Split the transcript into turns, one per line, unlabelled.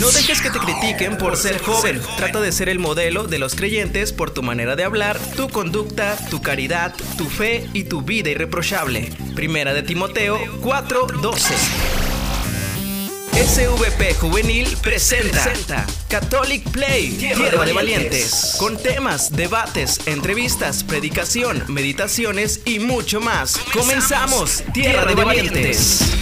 No dejes que te critiquen por ser joven. Trata de ser el modelo de los creyentes por tu manera de hablar, tu conducta, tu caridad, tu fe y tu vida irreprochable. Primera de Timoteo 4:12. SVP Juvenil presenta, Catholic Play, Tierra, de Valientes, con temas, debates, entrevistas, predicación, meditaciones y mucho más. Comenzamos, Tierra, de Valientes.